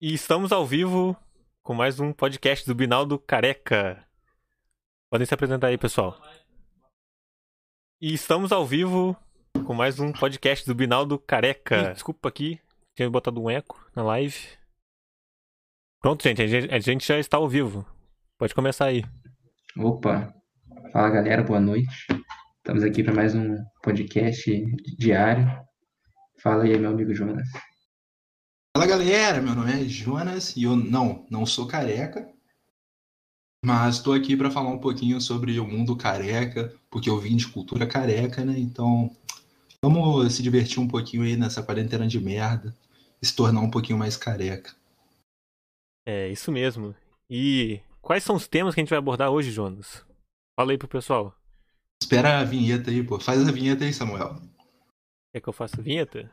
E estamos ao vivo com mais um podcast do Binaldo Careca. Podem se apresentar aí, pessoal. E estamos ao vivo com mais um podcast do Binaldo Careca. Desculpa aqui, tinha botado um eco na live. Pronto, gente, a gente, a gente já está ao vivo. Pode começar aí. Opa, fala galera, boa noite. Estamos aqui para mais um podcast diário. Fala aí, meu amigo Jonas. Fala galera, meu nome é Jonas e eu não, não sou careca, mas estou aqui para falar um pouquinho sobre o mundo careca, porque eu vim de cultura careca, né? Então vamos se divertir um pouquinho aí nessa quarentena de merda e se tornar um pouquinho mais careca. É, isso mesmo. E quais são os temas que a gente vai abordar hoje, Jonas? Fala aí pro pessoal. Espera a vinheta aí, pô. Faz a vinheta aí, Samuel. Quer que eu faça a vinheta?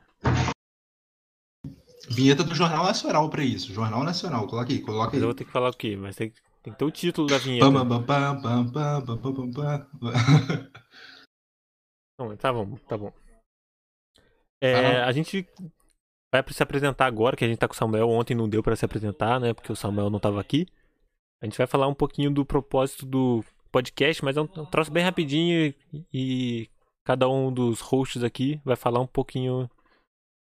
Vinheta do Jornal Nacional pra isso. Jornal Nacional, coloca aí, coloca aí. Mas eu vou ter que falar o quê? Mas tem, tem que ter o título da vinheta. Não, tá bom, tá bom. É, ah, a gente vai se apresentar agora, que a gente tá com o Samuel. Ontem não deu para se apresentar, né? Porque o Samuel não tava aqui. A gente vai falar um pouquinho do propósito do podcast, mas é um é troço bem rapidinho e cada um dos hosts aqui vai falar um pouquinho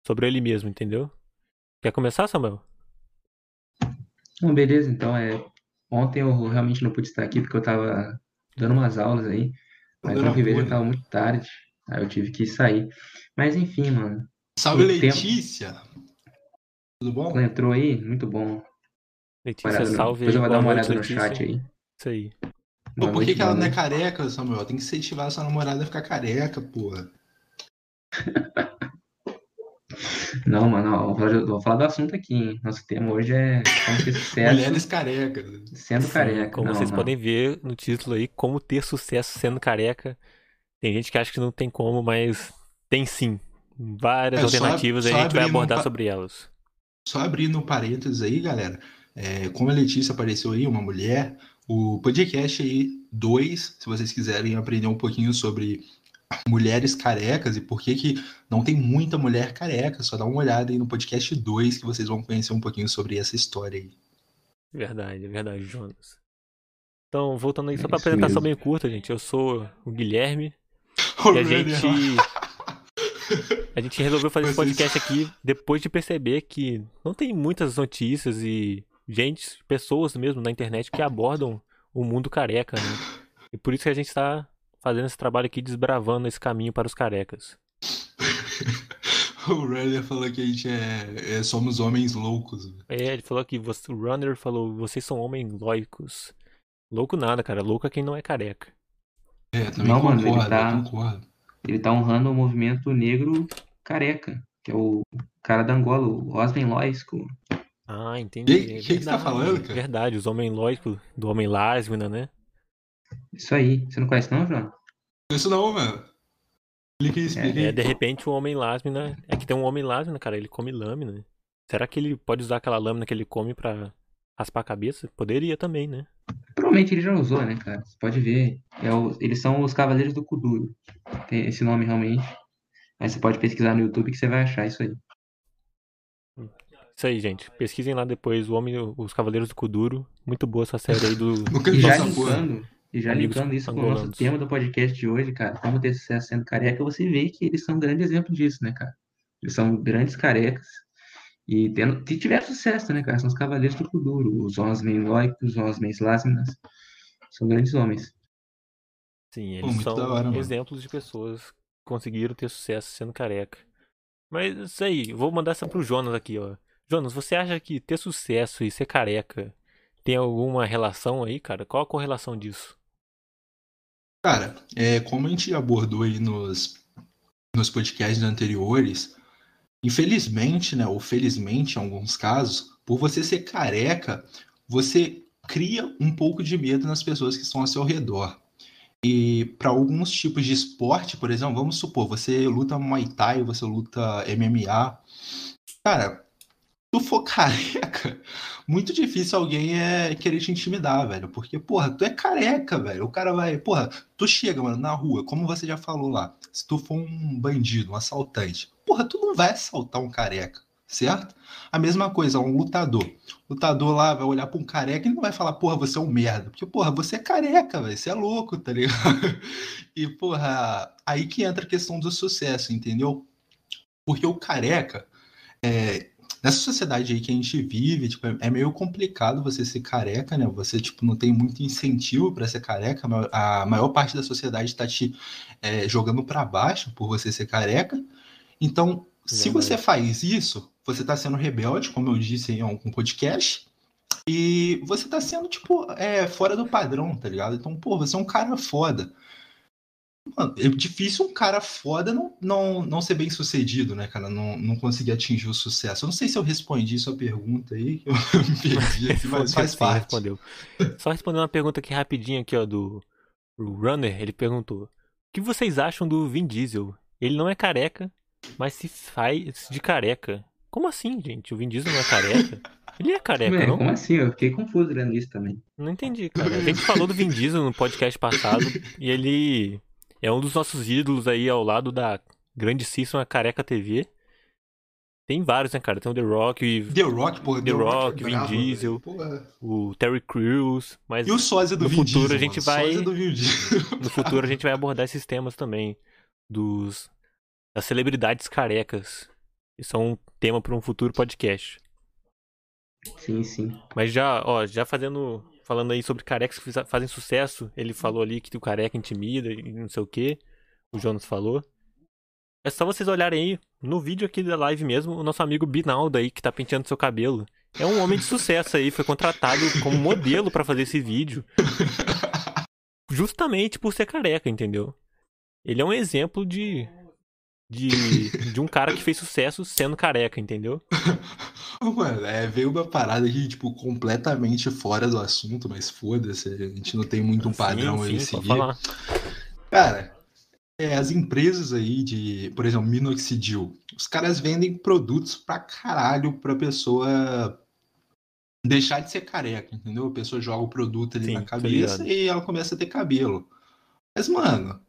sobre ele mesmo, entendeu? Quer começar, Samuel? Não, beleza, então é. Ontem eu realmente não pude estar aqui porque eu tava dando umas aulas aí, mas eu vi já apoio. tava muito tarde, aí eu tive que sair. Mas enfim, mano, Salve O tempo- Letícia! Tudo bom? ela entrou aí, muito bom. Letícia, no- salve Depois eu vou dar uma noite, olhada no Letícia. chat aí. Isso aí. Pô, por que, que ela não é careca, Samuel? Tem que incentivar sua namorada a ficar careca, porra. Não, mano, ó, vou falar, vou falar do assunto aqui, hein? Nosso tema hoje é como ter sucesso Mulheres carecas. sendo Sim, careca. como Não, vocês não. podem ver no título aí, como ter sucesso sendo careca. Tem gente que acha que não tem como, mas tem sim. Várias É, só- alternativas aí só a gente vai no abordar sobre elas. Só abrindo um parênteses aí, galera. É, como a Letícia apareceu aí, uma mulher, o podcast aí 2, se vocês quiserem aprender um pouquinho sobre mulheres carecas e por que que não tem muita mulher careca, só dá uma olhada aí no podcast 2 que vocês vão conhecer um pouquinho sobre essa história aí. Verdade, verdade, Jonas. Então, voltando aí, só É pra apresentação mesmo. bem curta, gente. Eu sou o Guilherme e a gente. A gente resolveu fazer esse podcast aqui depois de perceber que não tem muitas notícias e gente, pessoas mesmo na internet que abordam o mundo careca, né? E por isso que a gente tá fazendo esse trabalho aqui, desbravando esse caminho para os carecas. O Runner falou que a gente é, é- somos homens loucos. É, ele falou que você, o Runner falou, vocês são homens lógicos. Louco nada, cara. Louco é quem não é careca. É, também Não, mano, ele concordo, tá- concordo. Ele tá honrando o movimento negro careca, que é o cara da Angola, o Osmen Loisco. Ah, entendi. Que- É que que você tá falando, cara? Verdade, os homens lógicos, do homem lásmina, né? Isso aí. Você não conhece não, João? Isso não, mano. Explica aí, explica aí. É, de repente o homem lásmina. É que tem um homem lásmina, cara, ele come lâmina. Será que ele pode usar aquela lâmina que ele come pra raspar a cabeça? Poderia também, né? Provavelmente ele já usou, né, cara? Você pode ver. É o- eles são os Cavaleiros do Kuduro. Tem esse nome realmente. Mas você pode pesquisar no YouTube que você vai achar isso aí. Isso aí, gente. Pesquisem lá depois o Homem, os Cavaleiros do Kuduro. Muito boa essa série aí do. Nunca E já linkando, e já Amigos linkando isso com o nosso angolanos. tema do podcast de hoje, cara, como ter sucesso sendo careca, você vê que eles são um grande exemplo disso, né, cara? Eles são grandes carecas e tendo, e tiveram sucesso, né, cara? São os cavaleiros do Kuduro, os Osmen Loicos, os Osmen Lásminas. São grandes homens. Sim, Pô, eles muito são hora, mano. exemplos de pessoas que conseguiram ter sucesso sendo careca. Mas isso aí, vou mandar essa pro Jonas aqui, ó. Jonas, você acha que ter sucesso e ser careca tem alguma relação aí, cara? Qual a correlação disso? Cara, é, como a gente abordou aí nos, nos podcasts anteriores, infelizmente, né, ou felizmente em alguns casos, por você ser careca, você cria um pouco de medo nas pessoas que estão ao seu redor. E para alguns tipos de esporte, por exemplo, vamos supor, você luta Muay Thai, você luta MMA. Cara, tu for careca, muito difícil alguém é querer te intimidar, velho. Porque, porra, tu é careca, velho. O cara vai. Porra, tu chega, mano, na rua, como você já falou lá. Se tu for um bandido, um assaltante, porra, tu não vai assaltar um careca. certo? A mesma coisa, um lutador. O lutador lá vai olhar para um careca e não vai falar, porra, você é um merda. Porque, porra, você é careca, velho. Você é louco, tá ligado? E, porra, aí que entra a questão do sucesso, entendeu? Porque o careca, é, nessa sociedade aí que a gente vive, tipo, é meio complicado você ser careca, né? Você, tipo, não tem muito incentivo para ser careca. A maior parte da sociedade está te é, jogando para baixo por você ser careca. Então, se você faz isso, você está sendo rebelde, como eu disse em algum podcast, e você está sendo, tipo, é, fora do padrão, tá ligado? Então, pô, você é um cara foda. Mano, é difícil um cara foda não, não, não ser bem sucedido, né, cara? Não, não conseguir atingir o sucesso. Eu não sei se eu respondi sua pergunta aí, eu me perdi aqui, mas faz parte. Respondeu. Só respondendo uma pergunta aqui rapidinho aqui, ó, do Runner, ele perguntou: O que vocês acham do Vin Diesel? Ele não é careca, mas se faz de careca. Como assim, gente? O Vin Diesel não é careca? Ele é careca, Ué, não? como assim? Eu fiquei confuso lendo isso também. Não entendi, cara. A gente falou do Vin Diesel no podcast passado e ele é um dos nossos ídolos aí ao lado da grandíssima Careca TV. Tem vários, né, cara? Tem o The Rock, e The Rock, pô, The, Rock, é Vin Diesel. Porra. o Terry Crews, mas E o sósia do no Vin futuro Diesel, a gente vai- Sósia do Vin Diesel. no futuro a gente vai abordar esses temas também dos das celebridades carecas. Isso é um tema para um futuro podcast. Sim, sim. Mas já, ó, já fazendo. Falando aí sobre carecas que fazem sucesso, ele falou ali que o careca intimida e não sei o que. O Jonas falou. É só vocês olharem aí, no vídeo aqui da live mesmo, o nosso amigo Binaldo aí, que tá penteando seu cabelo. É um homem de sucesso aí, foi contratado como modelo pra fazer esse vídeo. Justamente por ser careca, entendeu? Ele é um exemplo de. De, de um cara que fez sucesso sendo careca, entendeu? Mano, é, veio uma parada aqui, tipo, completamente fora do assunto, mas foda-se, a gente não tem muito um padrão sim, aí sim, a pode seguir. falar. Cara, é, as empresas aí de, por exemplo, minoxidil, os caras vendem produtos pra caralho pra pessoa deixar de ser careca, entendeu? A pessoa joga o produto ali Sim, na cabeça e ela começa a ter cabelo. Mas, mano,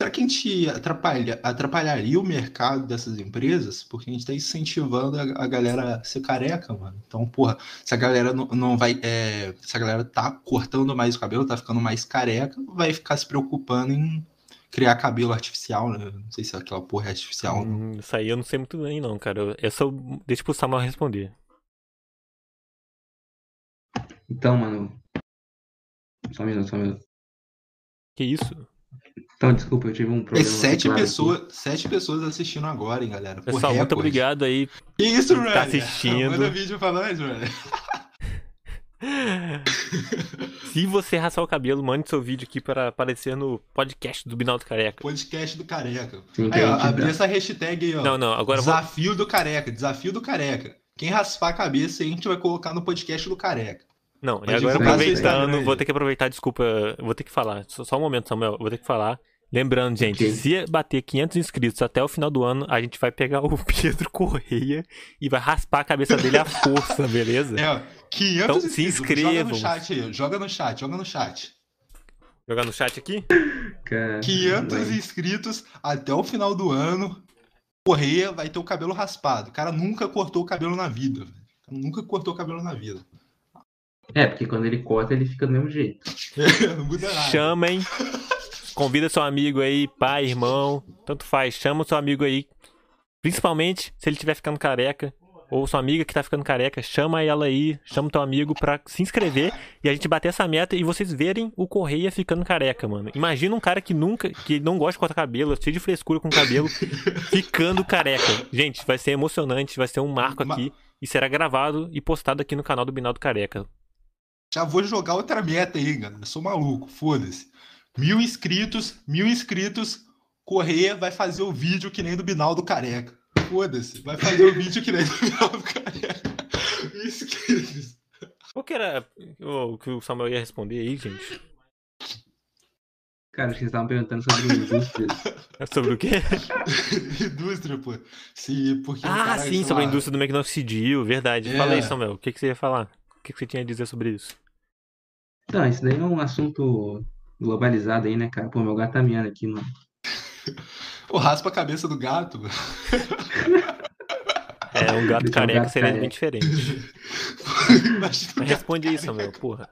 será que a gente atrapalha, atrapalharia o mercado dessas empresas? Porque a gente tá incentivando a, a galera a ser careca, mano. Então, porra, se a galera não, não vai. é, se a galera tá cortando mais o cabelo, tá ficando mais careca, vai ficar se preocupando em criar cabelo artificial, né? Não sei se aquela porra é artificial. Hum, isso aí eu não sei muito bem, não, cara. Eu só deixa pro Samuel responder. Então, mano. Só um minuto, só um minuto. Que isso? Então, desculpa, eu tive um Tem problema. sete teclado aqui. pessoas, sete pessoas assistindo agora, hein, galera. Pô, Pessoal, muito recorde. obrigado aí. Que isso, Tá Ryan? assistindo. Manda vídeo pra nós, Ryan. Se você raspar o cabelo, mande seu vídeo aqui para aparecer no podcast do Binaldo Careca. Podcast do Careca. Aí, ó, abri dá. essa hashtag aí, ó. Não, não, agora eu vou. desafio do Careca, desafio do Careca. Quem raspar a cabeça, a gente vai colocar no podcast do Careca. Não, e Vai agora aproveitando, vou ter que aproveitar, desculpa, vou ter que falar. Só, só um momento, Samuel, vou ter que falar. Lembrando, gente, Ok. se bater 500 inscritos até o final do ano, a gente vai pegar o Pedro Correia e vai raspar a cabeça dele à força, beleza? É, ó, 500 Então, se inscritos. Joga inscrevam. no chat aí, joga no chat, joga no chat. Jogar no chat aqui? Cara, 500 vai. inscritos até o final do ano. Correia vai ter o cabelo raspado. O cara nunca cortou o cabelo na vida. velho. O cara nunca cortou o cabelo na vida. É, porque quando ele corta, ele fica do mesmo jeito. Não muda nada. Chamem. Convida seu amigo aí, pai, irmão, tanto faz. Chama o seu amigo aí. Principalmente se ele estiver ficando careca. Ou sua amiga que tá ficando careca, chama ela aí, chama o teu amigo pra se inscrever e a gente bater essa meta e vocês verem o Correia ficando careca, mano. Imagina um cara que nunca, que não gosta de cortar cabelo, cheio de frescura com cabelo, ficando careca. Gente, vai ser emocionante, vai ser um marco Ma- aqui e será gravado e postado aqui no canal do Binaldo Careca. Já vou jogar outra meta aí, galera. Eu sou maluco, foda-se. Mil inscritos, mil inscritos. Correia vai fazer o vídeo que nem do Binaldo Careca. Foda-se. Vai fazer o vídeo que nem do Binaldo Careca. Mil inscritos. Qual que era o que o Samuel ia responder aí, gente? Cara, acho que vocês estavam perguntando sobre indústrias. É Sobre o quê? Indústria, pô. Sim, porque Ah, cara, sim, sobre a lá, indústria do minoxidil, verdade. É. Fala aí, Samuel. O que, que você ia falar? O que, você tinha a dizer sobre isso? Então, isso daí é um assunto globalizado aí, né, cara? Pô, meu gato tá miando aqui, mano. Pô, raspa a cabeça do gato. mano. É, um gato Deixar um careca gato seria careca. bem diferente. Mas responde isso, meu, porra.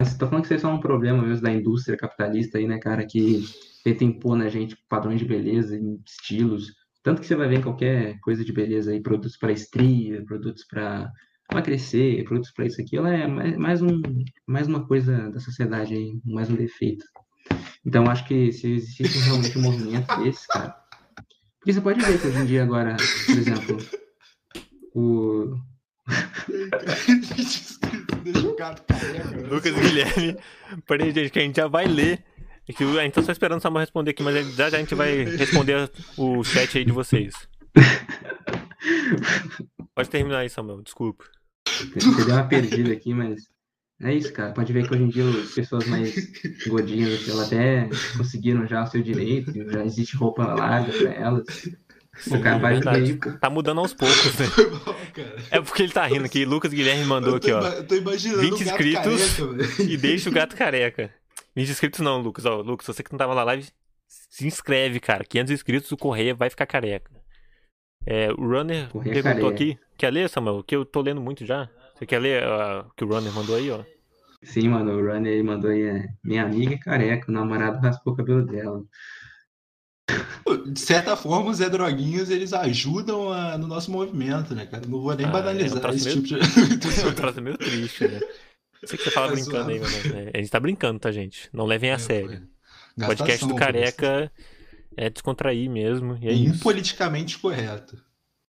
Mas tô falando que isso é só um problema mesmo da indústria capitalista aí, né, cara, que tenta impor na gente padrões de beleza e estilos. Tanto que você vai ver em qualquer coisa de beleza aí, produtos para estria, produtos para emagrecer, produtos para isso aqui, ela é mais, mais um, mais uma coisa da sociedade aí, mais um defeito. Então, acho que se existisse realmente um movimento desse, cara. Porque você pode ver que hoje em dia agora, por exemplo, o, Deixa o gato careca. Lucas Guilherme. Peraí, gente, que a gente já vai ler. É que a gente tá só esperando o Samuel responder aqui, mas já já a gente vai responder o chat aí de vocês. Pode terminar aí, Samuel, desculpa. Você deu uma perdida aqui, mas é isso, cara. Pode ver que hoje em dia as pessoas mais gordinhas, elas até conseguiram já o seu direito, já existe roupa larga pra elas. Sim, O cara vai ver verdade. aí, pô. Tá mudando aos poucos, né? É porque ele tá rindo aqui. Lucas Guilherme mandou aqui, ó. eu tô imaginando 20 o gato inscritos. careca. E deixa o gato careca. 20 inscritos não, Lucas. Ó, Lucas, você que não tava na live, se inscreve, cara. 500 inscritos, o Correia vai ficar careca. É, o Runner Correia perguntou aqui. Quer ler, Samuel? Que eu tô lendo muito já. Você quer ler ah, o que o Runner mandou aí, ó? Sim, mano, o Runner ele mandou aí, é, minha amiga é careca, o namorado raspou o cabelo dela. De certa forma, os Zé Droguinhos, eles ajudam a- no nosso movimento, né, cara? Não vou nem Ah, é um banalizar troço esse meio- tipo de... É um meio triste, né? Sei que você fala Tá brincando aí, zoando. mano. É, A gente tá brincando, tá, gente? Não levem a sério. O podcast do Careca é descontrair mesmo. E é isso. Impoliticamente correto.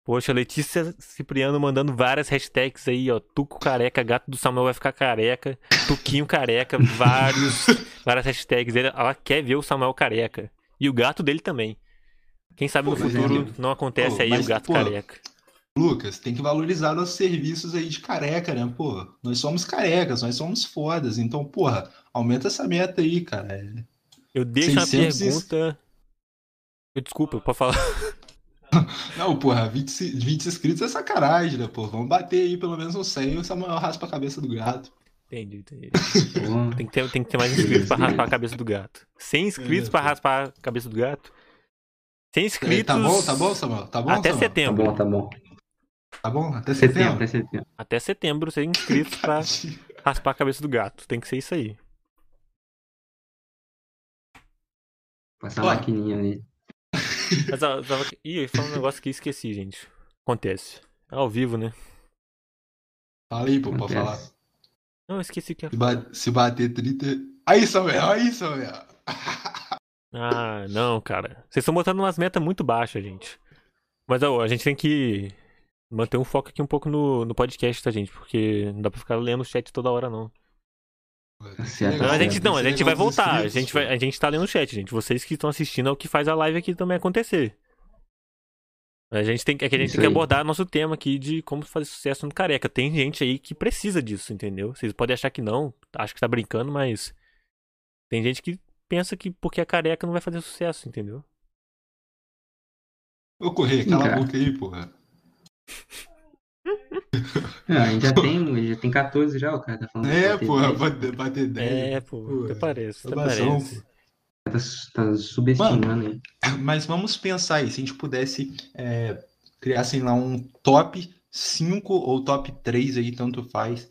Poxa, Letícia Cipriano mandando várias hashtags aí, ó. Tuco careca, gato do Samuel vai ficar careca, Tuquinho careca, vários, várias hashtags. Ela quer ver o Samuel careca. E o gato dele também. Quem sabe Pô, no futuro é- não acontece Pô, aí mas, o gato pô, careca. Lucas, tem que valorizar nossos serviços aí de careca, né? Pô, nós somos carecas, nós somos fodas. Então, porra, aumenta essa meta aí, cara. É- Eu deixo uma 600 e- pergunta. Eu, Desculpa, pode falar. Não, porra, 20, ci- 20 inscritos é sacanagem, né, pô? Vamos bater aí pelo menos uns 100 e o Samuel raspa a cabeça do gato. Entendi, entendi. Tem que ter, tem que ter mais inscritos pra raspar a cabeça do gato. 100 inscritos pra raspar a cabeça do gato? 100 inscritos. Tá bom, tá bom, Samuel? Tá bom, Até Samuel? tá setembro. bom, tá bom. Tá bom? Até Setembro, até setembro. Até setembro, 100 inscritos pra raspar a cabeça do gato. Tem que ser isso aí. Passar a maquininha ali. Mas, ó, tava... Ih, eu ia falar um negócio que esqueci, gente. Acontece. É ao vivo, né? Fala aí, pô, pode falar. Não, eu esqueci que ia Se, ba- se bater 30. Aí, Samuel, aí, Samuel. Ah, não, cara. Vocês estão botando umas metas muito baixas, gente. Mas ó, a gente tem que manter um foco aqui um pouco no, no podcast, tá, gente? Porque não dá pra ficar lendo o chat toda hora, não. Tá certo, Não, a gente, não, a gente vai voltar. A gente, vai, a gente tá lendo o chat, gente. Vocês que estão assistindo é o que faz a live aqui também acontecer. A gente tem, que- é que a gente tem que abordar nosso tema aqui de como fazer sucesso no careca. Tem gente aí que precisa disso, entendeu? Vocês podem achar que não, acho que tá brincando, mas tem gente que pensa que porque é careca não vai fazer sucesso, entendeu? Ô, Correia, cala a boca aí, porra. Não, a gente já tem, já tem 14 já, o cara tá falando. É, vai ter porra, 10. bater, bater 10. É, pô, Pô, até parece, até parece. pô. Tá, tá subestimando aí. Mas vamos pensar aí, se a gente pudesse é, criar, sei lá, um top 5 ou top 3 aí, tanto faz,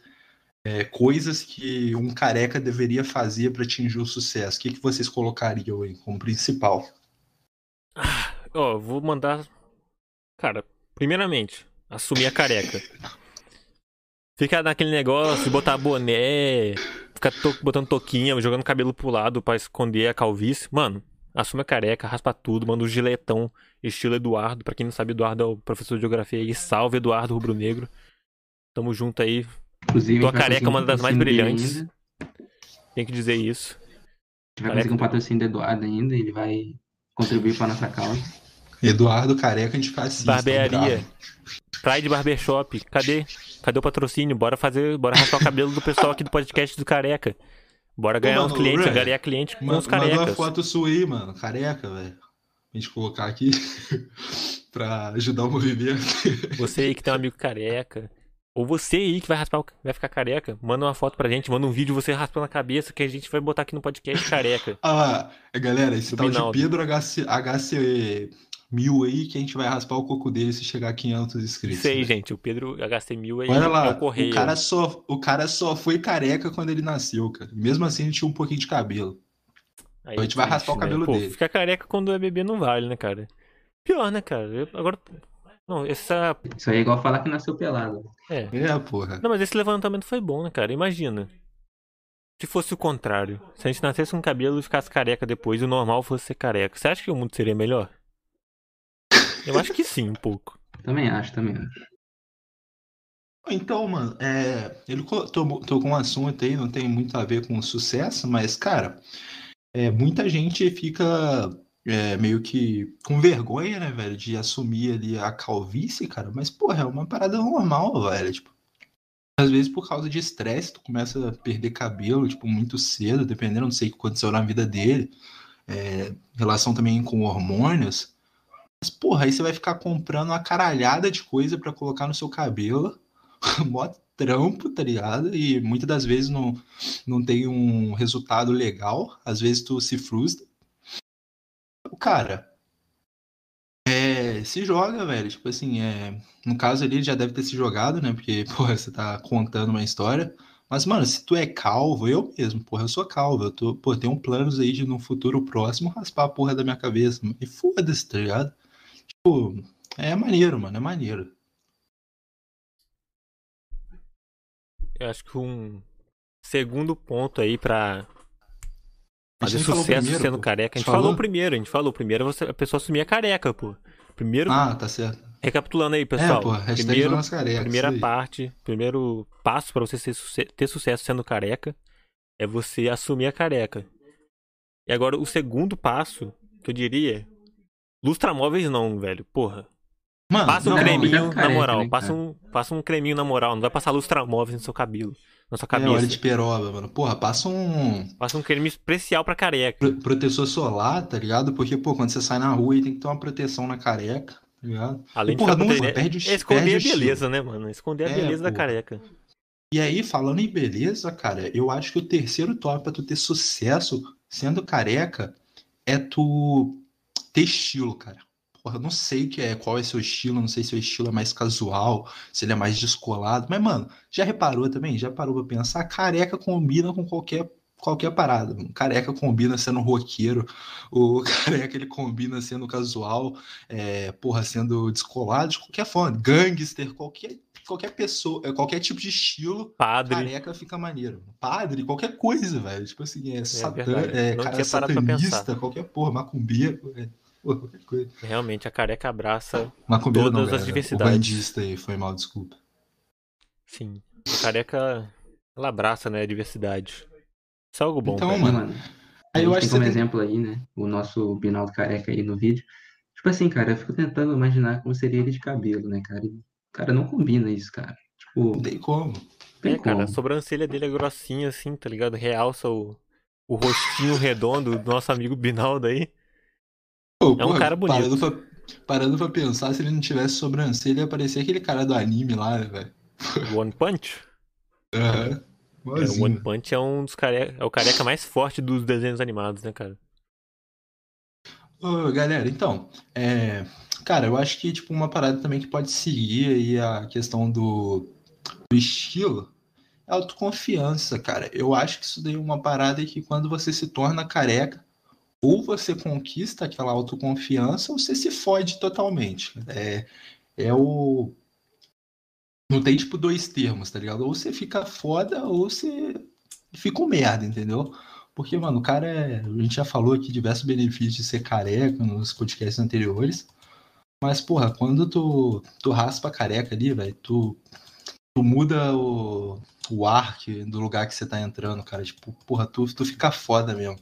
é, coisas que um careca deveria fazer para atingir o sucesso. O que, que vocês colocariam aí como principal? Ó, eu vou mandar. Cara, primeiramente, assumir a careca. Ficar naquele negócio de botar boné, ficar to- botando toquinha, jogando cabelo pro lado pra esconder a calvície. Mano, assume a careca, raspa tudo, manda um giletão, estilo Eduardo. Pra quem não sabe, Eduardo é o professor de geografia aí. Salve, Eduardo Rubro Negro. Tamo junto aí. Inclusive, Tua careca é uma um das mais brilhantes. ainda. Tem que dizer isso. A gente vai Careca conseguir um patrocínio do Eduardo ainda, ele vai contribuir para nossa causa. Eduardo Careca, a gente faz assim. Barbearia. Pride Barbershop. Cadê? Cadê o patrocínio? Bora fazer, bora raspar o cabelo do pessoal aqui do podcast do Careca. Bora ganhar mano, uns clientes, Ray, angariar cliente com Manda os uma carecas. foto sua aí, mano. Careca, velho. Pra gente colocar aqui pra ajudar o movimento. Você aí que tem um amigo careca. Ou você aí que vai raspar, vai ficar careca, manda uma foto pra gente, manda um vídeo você raspando a cabeça que a gente vai botar aqui no podcast careca. Ah, galera, esse tal de. Pedro HC, HC mil aí que a gente vai raspar o coco dele se chegar a 500 inscritos. Isso aí, né? gente. O Pedro, eu gastei mil aí. Olha lá, o correio. o cara, só, o cara só foi careca quando ele nasceu, cara. Mesmo assim, ele tinha um pouquinho de cabelo. Aí a gente vai raspar o né? cabelo Pô, dele. Ficar careca quando é bebê não vale, né, cara? Pior, né, cara? Eu- agora. Não, essa. Isso aí é igual falar que nasceu pelado. É. É, porra. Não, mas esse levantamento foi bom, né, cara? Imagina. Se fosse o contrário. Se a gente nascesse com cabelo e ficasse careca depois e o normal fosse ser careca. Você acha que o mundo seria melhor? Eu acho que sim, um pouco. Também acho, também acho. Então, mano, é, ele tocou um assunto aí, não tem muito a ver com sucesso, mas, cara, é, muita gente fica é, meio que com vergonha, né, velho, de assumir ali a calvície, cara, mas, porra, é uma parada normal, velho, tipo, às vezes por causa de estresse, tu começa a perder cabelo, tipo, muito cedo, dependendo, não sei o que aconteceu na vida dele, é, relação também com hormônios, mas, porra, aí você vai ficar comprando uma caralhada de coisa pra colocar no seu cabelo, mó trampo, tá ligado? E muitas das vezes não, não tem um resultado legal. Às vezes tu se frustra. O cara é, se joga, velho. Tipo assim, é, no caso ali ele já deve ter se jogado, né? Porque, porra, você tá contando uma história. Mas, mano, se tu é calvo, eu mesmo, porra, eu sou calvo. Eu tô, pô, tenho planos aí de no futuro próximo raspar a porra da minha cabeça. E foda-se, tá ligado? É maneiro, mano, é maneiro. Eu acho que um segundo ponto aí pra fazer sucesso primeiro, sendo pô. careca. A gente Falou? falou primeiro, a gente falou primeiro você, a pessoa assumir a careca, pô. Primeiro, Ah, tá certo. recapitulando aí, pessoal. é, pô, primeiro, Careca, primeira parte, primeiro passo pra você ter sucesso sendo careca é você assumir a careca. E agora o segundo passo, que eu diria, lustramóveis não, velho. Porra. Mano, Passa um não, creminho na moral, né, passa um, passa um creminho na moral, não vai passar lustramóveis no seu cabelo, na sua é cabeça. de peroba, mano. Porra, passa um Passa um creme especial pra careca. pro- protetor solar, tá ligado? Porque, pô, quando você sai na rua aí tem que ter uma proteção na careca, tá ligado? Além E, de porra, ficar não, perde o- é esconder perde a estilo. beleza, né, mano? Esconder a É, beleza da pô. careca. E aí, falando em beleza, cara, eu acho que o terceiro top pra tu ter sucesso sendo careca é tu ter estilo, cara. Porra, eu não sei o que é, qual é seu estilo, não sei se o estilo é mais casual, se ele é mais descolado. Mas, mano, já reparou também? Já parou pra pensar? Careca combina com qualquer, qualquer parada. Careca combina sendo roqueiro, o careca ele combina sendo casual, é, porra, sendo descolado, de qualquer forma. Gangster, qualquer, qualquer pessoa, é, qualquer tipo de estilo. Padre. Careca fica maneiro. Padre, qualquer coisa, velho. Tipo assim, é, satã, verdade. é cara satanista, qualquer porra, macumbeiro, é, qualquer coisa. Realmente, a careca abraça, Macumbeiro Todas não, as galera. diversidades. O bandista aí, foi mal, desculpa. sim. A careca, ela abraça, né, a diversidade. Isso é algo bom, Então, cara. mano, Aí a eu acho tem que como tem- exemplo aí, né? O nosso Binaldo Careca aí no vídeo. Tipo assim, cara, eu fico tentando imaginar como seria ele de cabelo, né, cara? E, Cara, não combina isso, cara. Tipo, Não tem como. tem É, cara, a como. sobrancelha dele é grossinha assim, tá ligado? Realça o, o rostinho redondo do nosso amigo Binaldo aí. Pô, É um porra, cara bonito. Parando pra, parando pra pensar, se ele não tivesse sobrancelha, ia parecer aquele cara do anime lá, né, velho? O One Punch. Aham. É, o. One Punch é um dos careca, é o careca mais forte dos desenhos animados, né, cara? Ô, galera, então, é, cara, eu acho que tipo uma parada também que pode seguir aí a questão do, do estilo é a autoconfiança, cara. Eu acho que isso daí é uma parada que quando você se torna careca, ou você conquista aquela autoconfiança, ou você se fode totalmente. É, é o não tem tipo dois termos, tá ligado? Ou você fica foda, ou você fica um merda, entendeu? Porque, mano, o cara é. A gente já falou aqui diversos benefícios de ser careca nos podcasts anteriores. Mas, porra, quando tu, tu raspa a careca ali, velho, tu, tu muda o, o ar que, do lugar que você tá entrando, cara. Tipo, porra, tu, tu fica foda mesmo.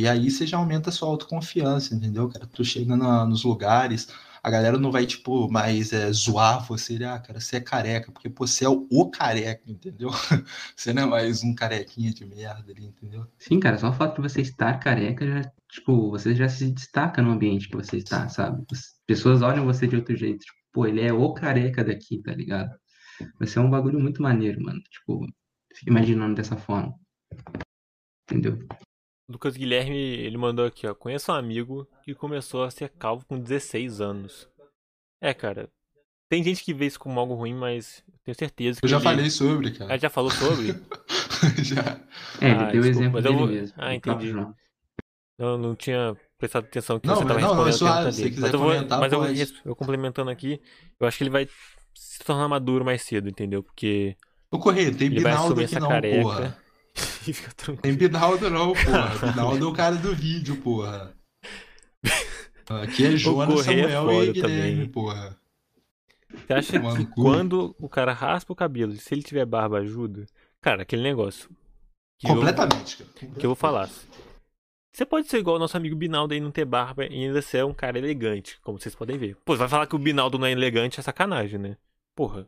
E aí você já aumenta a sua autoconfiança, entendeu, cara? Tu chega na- nos lugares, a galera não vai, tipo, mais é, zoar você, ah, cara, você é careca, porque pô, você é o, careca, entendeu? Você não é mais um carequinha de merda ali, entendeu? Sim, cara, só o fato de você estar careca já, tipo, você já se destaca no ambiente que você está, sabe? As pessoas olham você de outro jeito, tipo, pô, ele é o careca daqui, tá ligado? Vai ser um bagulho muito maneiro, mano. Tipo, imaginando dessa forma. Entendeu? Lucas Guilherme, ele mandou aqui, ó. Conheço um amigo que começou a ser calvo com 16 anos. É, cara. Tem gente que vê isso como algo ruim, mas tenho certeza que. Eu já ele... falei sobre, cara. Ah, já falou sobre? já. É, ele Ah, deu o desculpa, exemplo eu dele vou- mesmo. Ah, entendi. João. Eu não tinha prestado atenção que Não, você mas tava não, não, é respondendo suave, se quiser Mas eu vou, mas eu, res- eu complementando aqui, eu acho que ele vai se tornar maduro mais cedo, entendeu? Porque Ô, Correia, tem ele vai Binaldo aqui essa não, careca. porra. E fica tranquilo. Tem Binaldo não, porra. Binaldo é o cara do vídeo, porra. Aqui é Jonas, é Samuel foda e Guilherme, também. porra. Você acha Tomar que cu. quando o cara raspa o cabelo, se ele tiver barba, ajuda? Cara, aquele negócio. Eu- Completamente, cara. que eu vou falar. Você pode ser igual o nosso amigo Binaldo aí, não ter barba e ainda ser um cara elegante, como vocês podem ver. Pô, vai falar que o Binaldo não é elegante é sacanagem, né? Porra.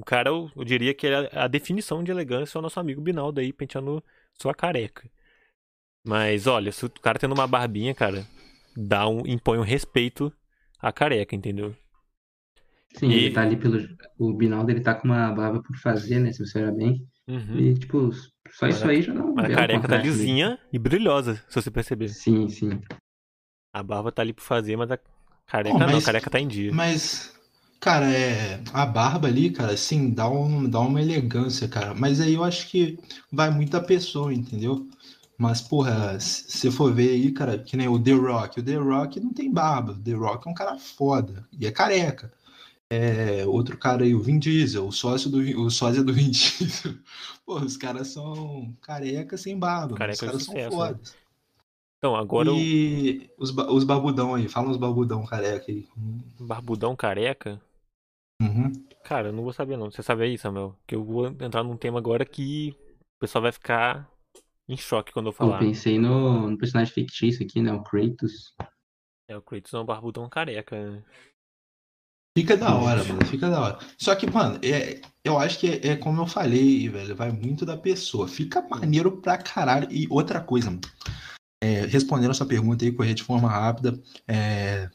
O cara, eu, eu diria que é a definição de elegância é o nosso amigo Binaldo aí, penteando sua careca. Mas olha, se o cara tendo uma barbinha, cara, dá um, impõe um respeito à careca, entendeu? Sim, E- ele tá ali pelo. O Binaldo ele tá com uma barba por fazer, né? Se você olhar bem. Uhum. E, tipo, só Mas isso a- aí já não. Mas a careca tá lisinha e brilhosa, se você perceber. Sim, sim. A barba tá ali por fazer, mas a careca Pô, não, a mas- careca tá em dia. Mas, cara, é. A barba ali, cara, assim, dá, um, dá uma elegância, cara. Mas aí eu acho que vai muito da pessoa, entendeu? Mas, porra, se você for ver aí, cara, que nem o The Rock. O The Rock não tem barba. O The Rock é um cara foda. E é careca. É, outro cara aí, o Vin Diesel, o sócio do, Vin- o sósia do Vin Diesel. Pô, os caras são careca sem barba. Careca os de caras são né? fodas. Então, agora E os, ba- os barbudão aí, fala uns barbudão careca aí. barbudão careca, Uhum. cara, eu não vou saber não. Você sabe aí, Samuel? Que eu vou entrar num tema agora que o pessoal vai ficar em choque quando eu Eu falar. pensei no, no personagem fictício aqui, né? O Kratos. É, o Kratos é um barbudão careca, né? Fica da hora, mano. Fica da hora. Só que, mano, é, eu acho que é, é como eu falei, velho. Vai muito da pessoa. Fica maneiro pra caralho. E outra coisa, mano. é, respondendo a sua pergunta aí, correr de forma rápida. é,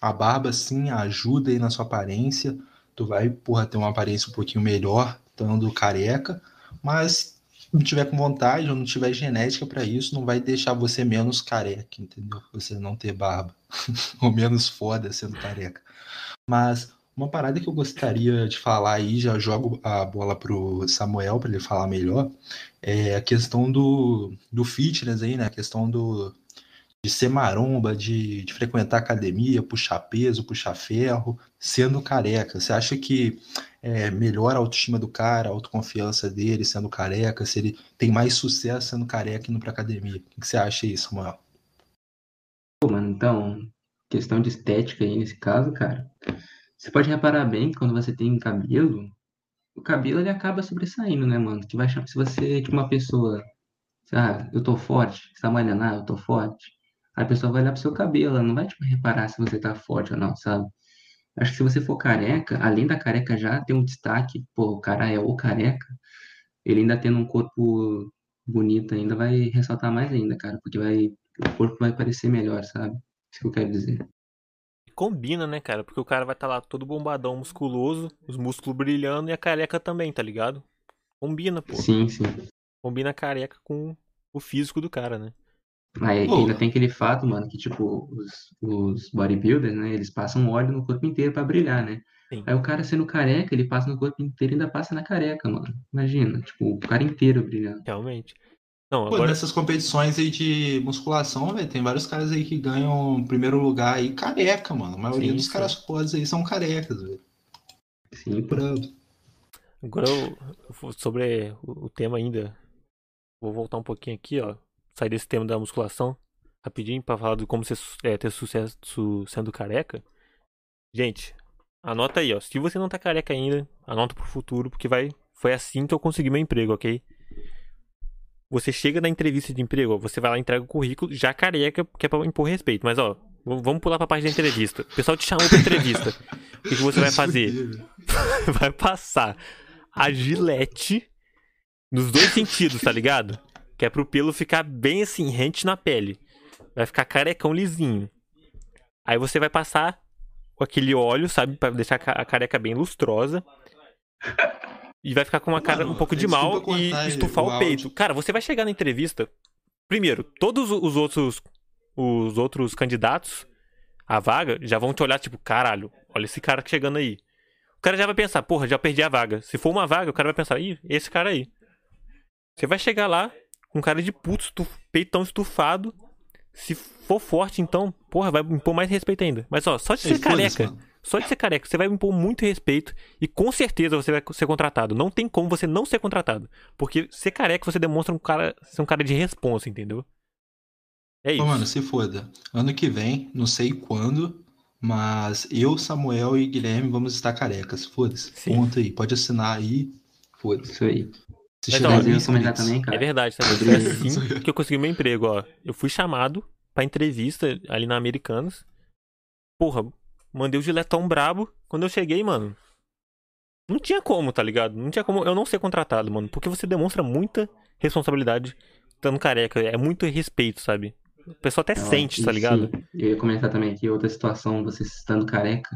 a barba, sim, ajuda aí na sua aparência. Tu vai, porra, ter uma aparência um pouquinho melhor, estando careca. Mas não tiver com vontade ou não tiver genética pra isso, não vai deixar você menos careca, entendeu? Você não ter barba. ou menos foda sendo careca. Mas uma parada que eu gostaria de falar aí, já jogo a bola pro Samuel para ele falar melhor, é a questão do, do fitness aí, né? A questão do, de ser maromba, de, de frequentar academia, puxar peso, puxar ferro, sendo careca. Você acha que é, melhora a autoestima do cara, a autoconfiança dele sendo careca, se ele tem mais sucesso sendo careca indo pra academia? O que você acha aí, Samuel? Pô, mano, então, questão de estética aí nesse caso, cara. Você pode reparar bem que quando você tem cabelo, o cabelo ele acaba sobressaindo, né, mano? Que vai se você, tipo, uma pessoa, ah, eu tô forte, você tá malhando, ah, eu tô forte. Aí a pessoa vai olhar pro seu cabelo, ela não vai, tipo, reparar se você tá forte ou não, sabe? Acho que se você for careca, além da careca já ter um destaque, pô, o cara é o careca, ele ainda tendo um corpo bonito ainda vai ressaltar mais ainda, cara, porque vai, o corpo vai parecer melhor, sabe? Isso que eu quero dizer. Combina, né, cara? Porque o cara vai estar lá todo bombadão, musculoso, os músculos brilhando e a careca também, tá ligado? Combina, pô. Sim, sim. Combina a careca com o físico do cara, né? Aí Pô. ainda tem aquele fato, mano, que tipo, os, os bodybuilders, né, eles passam óleo no corpo inteiro pra brilhar, né? Sim. Aí o cara sendo careca, ele passa no corpo inteiro e ainda passa na careca, mano. Imagina, tipo, o cara inteiro brilhando. Realmente. Não, Pô, agora. nessas competições aí de musculação, velho, tem vários caras aí que ganham primeiro lugar aí careca, mano. A maioria Sim, dos sim. caras fodas aí são carecas, velho. Sim. Brabo. Agora eu, sobre o tema ainda. Vou voltar um pouquinho aqui, ó. Sair desse tema da musculação rapidinho pra falar de como su- é, ter sucesso su- sendo careca. Gente, anota aí, ó. Se você não tá careca ainda, anota pro futuro, porque vai. Foi assim que eu consegui meu emprego, ok? Você chega na entrevista de emprego, ó, você vai lá, entrega o currículo, já careca, que é pra impor respeito. Mas, ó, vamos pular pra parte da entrevista. O pessoal te chamou pra entrevista. O que, que você vai fazer? vai passar a gilete nos dois sentidos, tá ligado? Que é pro pelo ficar bem assim, rente na pele. Vai ficar carecão lisinho. Aí você vai passar aquele óleo, sabe? Pra deixar a ca- a careca bem lustrosa. E vai ficar com uma cara Mano, um pouco de mal e estufar o o peito. Cara, você vai chegar na entrevista Primeiro, todos os outros os outros candidatos à vaga já vão te olhar tipo, caralho, olha esse cara chegando aí. O cara já vai pensar, porra, já perdi a vaga. Se for uma vaga, o cara vai pensar, ih, esse cara aí. Você vai chegar lá com cara de puto, estuf, peitão estufado. Se for forte, então, porra, vai impor mais respeito ainda. Mas ó, só de ser Ei, careca, só de ser careca, você vai impor muito respeito e com certeza você vai ser contratado. Não tem como você não ser contratado. Porque ser careca você demonstra um cara, ser um cara de responsa, entendeu? É isso. Ô, mano, se foda. Ano que vem, não sei quando, mas eu, Samuel e Guilherme vamos estar carecas. Foda-se. Ponto aí. Pode assinar aí. Foda-se. Isso aí. A Mas eu comentar inscritos. também, cara. É verdade, sabe? Sobre- Foi assim que eu consegui meu emprego, ó. Eu fui chamado pra entrevista ali na Americanas. Porra, mandei o giletão brabo. Quando eu cheguei, mano. Não tinha como, tá ligado? Não tinha como eu não ser contratado, mano. Porque você demonstra muita responsabilidade estando careca. É muito respeito, sabe? O pessoal até Ó, sente, tá ligado? sim, eu ia comentar também aqui outra situação, você estando careca.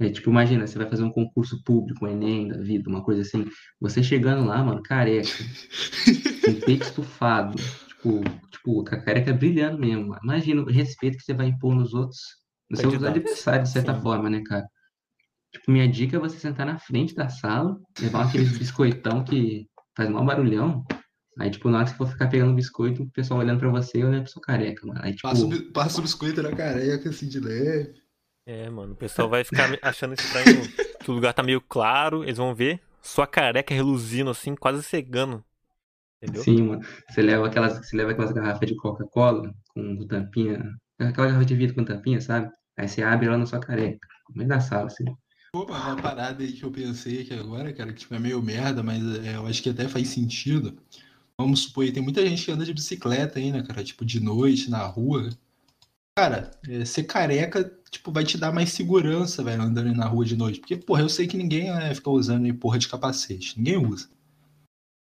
É tipo, imagina, você vai fazer um concurso público, um Enem da vida, uma coisa assim. Você chegando lá, mano, careca, com peito estufado, tipo, tipo, a careca brilhando mesmo. mano. Imagina o respeito que você vai impor nos outros, nos seus adversários, de certa Sim. forma, né, cara? Tipo, minha dica é você sentar na frente da sala, levar aqueles biscoitão que faz mal barulhão. Aí, tipo, na hora que você for ficar pegando biscoito, o pessoal olhando pra você, olhando pro seu careca, mano. Aí, tipo, Passa, o passa o biscoito na careca, assim, de leve. É, mano. O pessoal vai ficar achando estranho que o lugar tá meio claro. Eles vão ver sua careca reluzindo assim, quase cegando. Entendeu? Sim, mano. Você leva aquelas, você leva aquelas garrafas de Coca-Cola com tampinha, aquela garrafa de vidro com tampinha, sabe? Aí você abre ela na sua careca, no meio da sala, assim. Pô, mas uma parada aí que eu pensei aqui agora, cara, que tipo, é meio merda, mas é, eu acho que até faz sentido. Vamos supor, aí, tem muita gente que anda de bicicleta aí, né, cara? Tipo, de noite, na rua. Cara, é, ser careca, tipo, vai te dar mais segurança, velho, andando na rua de noite. Porque, porra, eu sei que ninguém é, fica usando aí porra de capacete. Ninguém usa.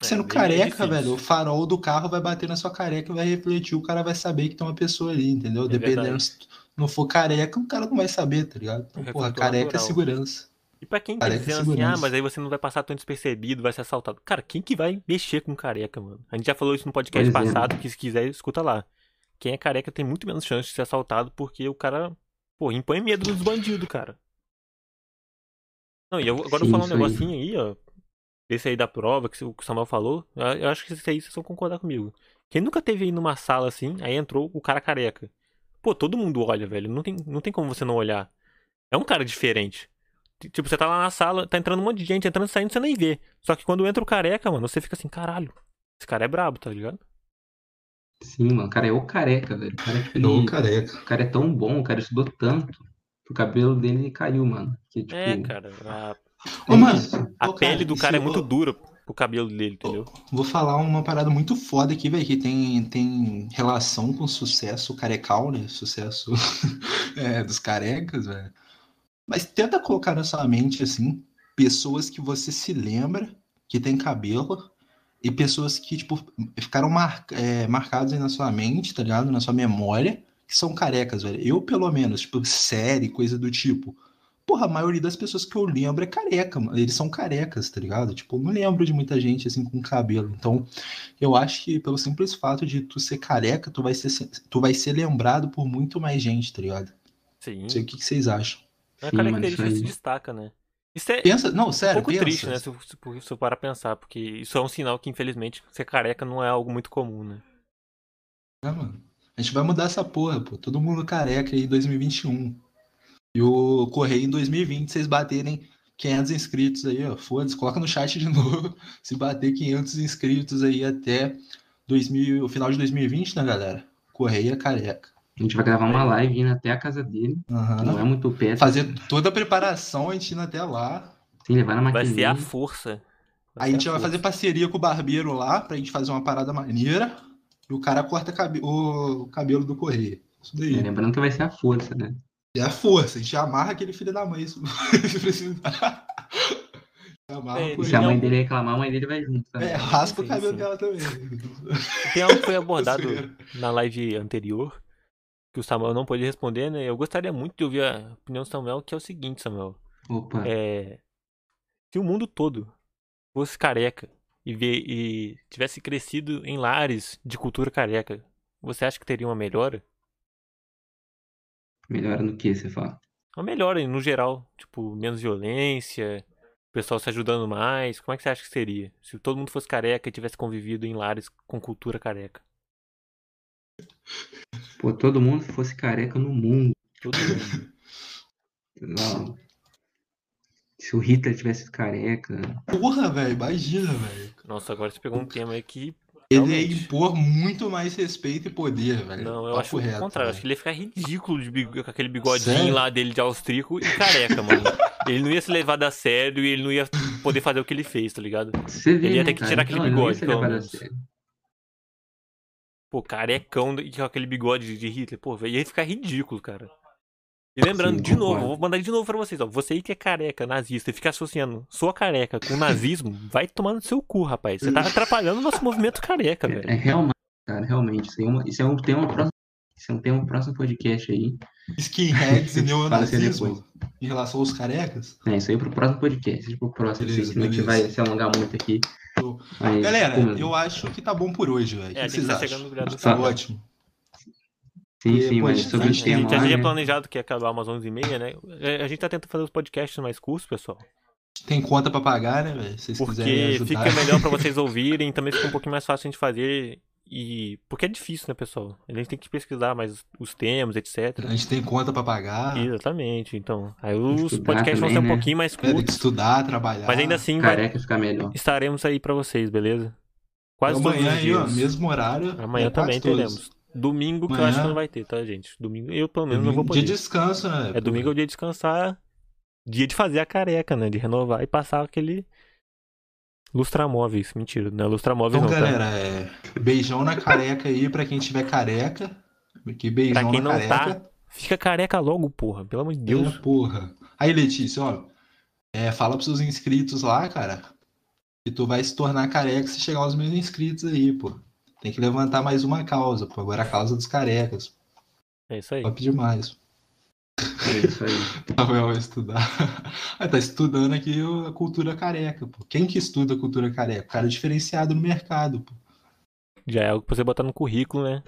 É, Sendo bem careca, difícil. velho, o farol do carro vai bater na sua careca e vai refletir, o cara vai saber que tem uma pessoa ali, entendeu? É Dependendo, verdade. se não for careca, o cara não vai saber, tá ligado? Então, É porra, careca é natural. segurança. E pra quem tá Careca dizendo assim, ah, segurança. mas aí você não vai passar tão despercebido, vai ser assaltado. Cara, quem que vai mexer com careca, mano? A gente já falou isso no podcast Pois é. passado, que se quiser, escuta lá. Quem é careca tem muito menos chance de ser assaltado porque o cara, pô, impõe medo dos bandidos, cara. Não, e eu, agora eu Sim, vou falar um isso aí. negocinho aí, ó. Esse aí da prova, que o Samuel falou, eu eu acho que esse aí vocês vão concordar comigo. Quem nunca teve aí numa sala assim, aí entrou o cara careca. Pô, todo mundo olha, velho. Não tem, não tem como você não olhar. É um cara diferente. Tipo, você tá lá na sala, tá entrando um monte de gente, entrando e saindo, você nem vê. Só que quando entra o careca, mano, você fica assim, caralho. Esse cara é brabo, tá ligado? Sim, mano, o cara é o careca, velho. O cara, tipo, Não, ele- careca. o cara é tão bom, o cara estudou tanto, que o cabelo dele caiu, mano. Que, tipo, É, cara. A, Ô, mano, a ô, pele do e cara se é muito eu- dura pro cabelo dele, entendeu? Vou falar uma parada muito foda aqui, velho, que tem, tem relação com o sucesso carecal, né? Sucesso é, dos carecas, velho. Mas tenta colocar na sua mente, assim, pessoas que você se lembra que tem cabelo e pessoas que, tipo, ficaram mar, é, marcadas aí na sua mente, tá ligado? Na sua memória, que são carecas, velho. Eu, pelo menos, tipo, série, coisa do tipo. Porra, a maioria das pessoas que eu lembro é careca, mano. Eles são carecas, tá ligado? Tipo, eu não lembro de muita gente assim com cabelo. Então, eu acho que pelo simples fato de tu ser careca, tu vai ser, tu vai ser lembrado por muito mais gente, tá ligado? Sim. Não sei o que, que vocês acham. É mano, característica que se destaca, né? Isso é Pensa, não, um sério, pouco pensa. triste, né? Se, se, se eu parar pensar, porque isso é um sinal que, infelizmente, ser careca não é algo muito comum, né? É, mano. A gente vai mudar essa porra, pô. Todo mundo careca aí em 2021. E o Correio em 2020, vocês baterem 500 inscritos aí, ó. Foda-se, coloca no chat de novo. Se bater 500 inscritos aí até 2000, o final de 2020, né, galera? Correio é careca. A gente vai gravar uma live indo até a casa dele, que não é muito perto. Fazer toda a preparação, a gente indo até lá. Sem levar na Vai ser a maquininha. força. Aí a gente ser vai fazer força. parceria com o barbeiro lá pra gente fazer uma parada maneira. E o cara corta cabe- o cabelo do Correio. Isso daí. É, lembrando que vai ser a força, né? É a força, a gente amarra aquele filho da mãe. Isso... se precisar. É, se a mãe dele reclamar, a mãe dele vai junto também. É, raspa o cabelo sim. dela também. Tem algo que foi abordado na live anterior, que o Samuel não pôde responder, né? Eu gostaria muito de ouvir a opinião do Samuel, que é o seguinte, Samuel. Opa, É, se o mundo todo fosse careca e, ver, e tivesse crescido em lares de cultura careca, você acha que teria uma melhora? Melhora no que você fala? Uma melhora no geral, tipo, menos violência, o pessoal se ajudando mais. Como é que você acha que seria? Se todo mundo fosse careca e tivesse convivido em lares com cultura careca. Pô, todo mundo fosse careca no mundo. Todo mundo. Não. Se o Hitler tivesse careca. Porra, velho, imagina, velho. Nossa, agora você pegou um tema aí que. Ele ia impor muito mais respeito e poder, velho. Não, eu Papo acho o reto, contrário. Acho velho. que ele ia ficar ridículo de bigo- com aquele bigodinho Sério? lá dele de austríaco e careca, mano. Ele não ia se levar a sério e ele não ia poder fazer o que ele fez, tá ligado? Você vê, Ele ia né, ter que tirar aquele Não, ele não ia bigode, pelo menos. Pô, carecão e com aquele bigode de Hitler. Pô, ia ficar ridículo, cara. E lembrando, Sim, de novo, vou mandar de novo pra vocês, ó. Você aí que é careca, nazista, e fica associando sua careca com nazismo, vai tomar no seu cu, rapaz. Você tá atrapalhando o nosso movimento careca, É, velho. é realmente, cara, realmente. Isso, aí é uma- isso é um tema próximo. Isso é um tema próximo podcast aí. Skinheads e neonazismo em relação aos carecas. É, isso aí pro próximo podcast. Pro próximo, Beleza, assim, senão a gente beleza. vai se alongar muito aqui. Show. Mas, Galera, pô, eu acho que tá bom por hoje, velho. É, que vocês tá acham? do Tá Tá. ótimo. Sim, E, sim, mas sobre A o gente, tema a gente é né? planejado que ia acabar umas 11h30, né? A gente tá tentando fazer os podcasts mais curtos, pessoal. Tem conta pra pagar, né, velho? Se vocês quiserem Porque fica melhor pra vocês ouvirem, também fica um pouquinho mais fácil a gente fazer. E. Porque é difícil, né, pessoal? A gente tem que pesquisar mais os temas, etc. A gente tem conta pra pagar. Exatamente. Então, aí os Estudar podcasts vão também, ser um né? pouquinho mais É, tem que curtos. estudar, trabalhar. Mas ainda assim, vai- Careca ficar melhor. estaremos aí pra vocês, beleza? Quase todos Amanhã aí, ó, mesmo horário. Amanhã é, também quase todos. teremos. Domingo que eu Amanhã- acho que não vai ter, tá, gente? Domingo eu pelo menos não vou Domingo, poder. dia de descanso, né? É domingo é o dia de descansar, dia de fazer a careca, né? De renovar e passar aquele lustramóveis. Mentira, não é lustramóveis Então, não, tá? galera, é... beijão na careca aí pra quem tiver careca. Que beijão Pra quem na não careca. tá, fica careca logo, porra. Pelo amor de Deus. É, porra. Aí, Letícia, ó. é, fala pros seus inscritos lá, cara. Que tu vai se tornar careca se chegar aos meus inscritos aí, pô. Tem que levantar mais uma causa, pô. Agora a causa dos carecas. É isso aí. Top demais. É isso aí. Rafael vai estudar. Ah, tá estudando aqui a cultura careca, pô. Quem que estuda a cultura careca? O cara é diferenciado no mercado, pô. Já é algo pra você botar no currículo, né?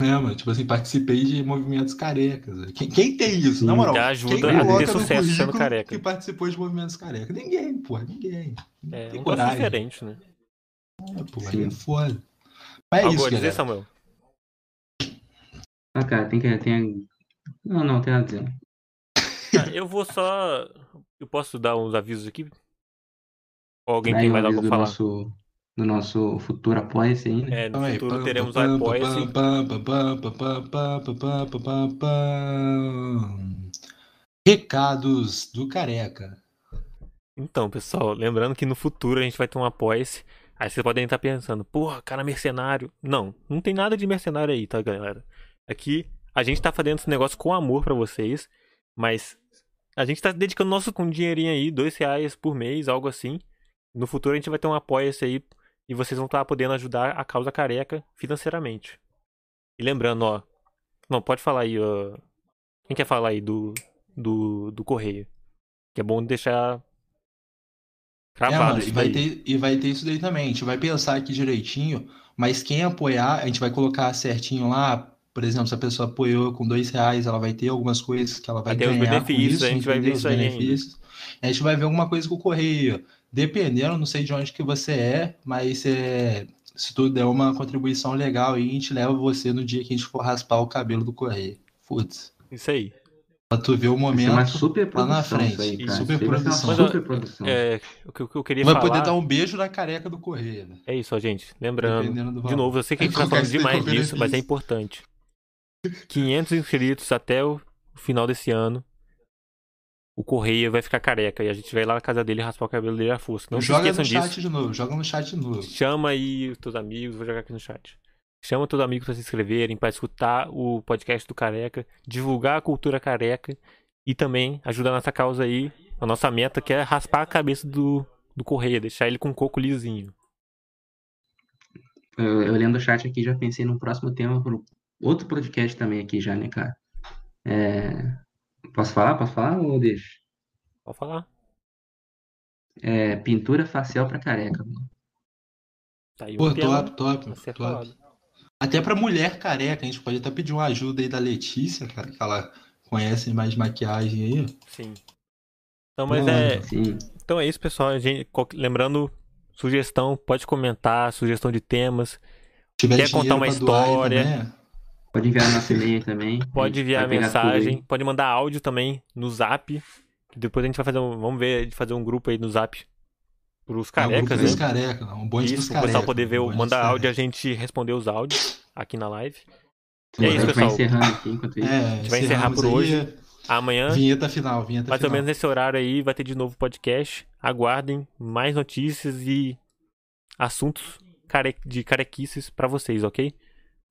É, mano, tipo assim, participei de movimentos carecas. Quem, quem tem isso? Na Sim. moral, Já ajuda quem a ter sucesso sendo careca. Que participou de movimentos carecas? Ninguém, porra, ninguém. É tem um coragem. diferente, né? É, porra, Sim. é foda. Mas é Algo isso, dizer, galera. Samuel? Ah, cara, tem que. Tem... Não, não, tem nada a dizer. Ah, eu vou só. Eu posso dar uns avisos aqui? Ou alguém tem mais algo a falar? Nosso, do nosso futuro apoia-se ainda. É, no Ai, futuro teremos pam, apoia-se. Recados do Careca. Então, pessoal, lembrando que no futuro a gente vai ter um apoia-se. Aí vocês podem estar pensando, porra, cara mercenário. Não, não tem nada de mercenário aí, tá, galera? Aqui a gente tá fazendo esse negócio com amor pra vocês, mas a gente tá dedicando nosso com um dinheirinho aí, dois reais por mês, algo assim. No futuro a gente vai ter um Apoia-se aí e vocês vão estar podendo ajudar a causa careca financeiramente. E lembrando, ó. Não, pode falar aí, ó. Quem quer falar aí do, do, do correio? Que é bom deixar É, Cravado mano, e vai, ter, e vai ter isso daí também. A gente vai pensar aqui direitinho, mas quem apoiar, a gente vai colocar certinho lá. Por exemplo, se a pessoa apoiou com dois reais, ela vai ter algumas coisas que ela vai, Vai ter os ganhar com benefícios, isso, a gente vai ver isso aí. A gente vai ver alguma coisa com o correio. Dependendo, não sei de onde que você é, mas é, se tu der uma contribuição legal aí, a gente leva você no dia que a gente for raspar o cabelo do correio. Putz. Isso aí. Pra tu ver o ser momento. uma super lá na produção frente. isso aí, cara. Super produção. Super produção. É, o que, o que eu queria Vai falar poder dar um beijo na careca do correio. né? é isso, ó, gente. Lembrando, de novo, eu sei que a gente tá falando demais de disso, mas é importante. 500 inscritos até o final desse ano. O Correia vai ficar careca e a gente vai lá na casa dele raspar o cabelo dele à força. Não se joga esqueçam no disso. chat de novo, joga no chat de novo. Chama aí os teus amigos, vou jogar aqui no chat. Chama teus amigos pra se inscreverem, pra escutar o podcast do Careca, divulgar a cultura careca e também ajudar nessa causa aí, a nossa meta que é raspar a cabeça do, do Correia, deixar ele com um coco lisinho. Eu, eu lendo o chat aqui, já pensei num próximo tema para outro podcast também aqui já, né, cara? É, Posso falar? Posso falar ou deixa? Pode falar. É, pintura facial para careca. mano. Tá aí um Pô, tema top, top, top. Até pra mulher careca, a gente pode até pedir uma ajuda aí da Letícia, cara, que ela conhece mais maquiagem aí. Sim. Então, mas Mano. é. Sim. Então é isso, pessoal. A gente, lembrando, sugestão, pode comentar, sugestão de temas. Se tiver Quer contar uma pra história? É. Pode enviar nosso e-mail também. Pode enviar mensagem, pode mandar áudio também no zap. Depois a gente vai fazer um. Vamos ver de fazer um grupo aí no zap pros É um carecas, né? carecas, não, um bonde Isso, o carecas. pessoal poder ver, um o- mandar áudio e a carecas. gente responder os áudios aqui na live. Sim, é a isso, pessoal. aqui. É, A gente vai encerrar por hoje. Amanhã, Vinheta final, vinheta mais ou menos nesse horário aí, vai ter de novo podcast. Aguardem mais notícias e assuntos de carequices pra vocês, ok?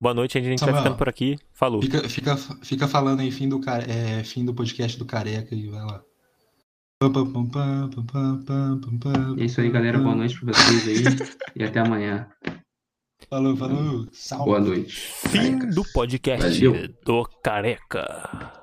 Boa noite, a gente Samuel, vai ficando por aqui. Falou. Fica, fica, fica falando aí, fim do, é, fim do podcast do Careca e vai lá. É isso aí, galera. Boa noite pra vocês aí. e até amanhã. Falou, falou. Salve. Boa noite. Fim do podcast Valeu. do Careca.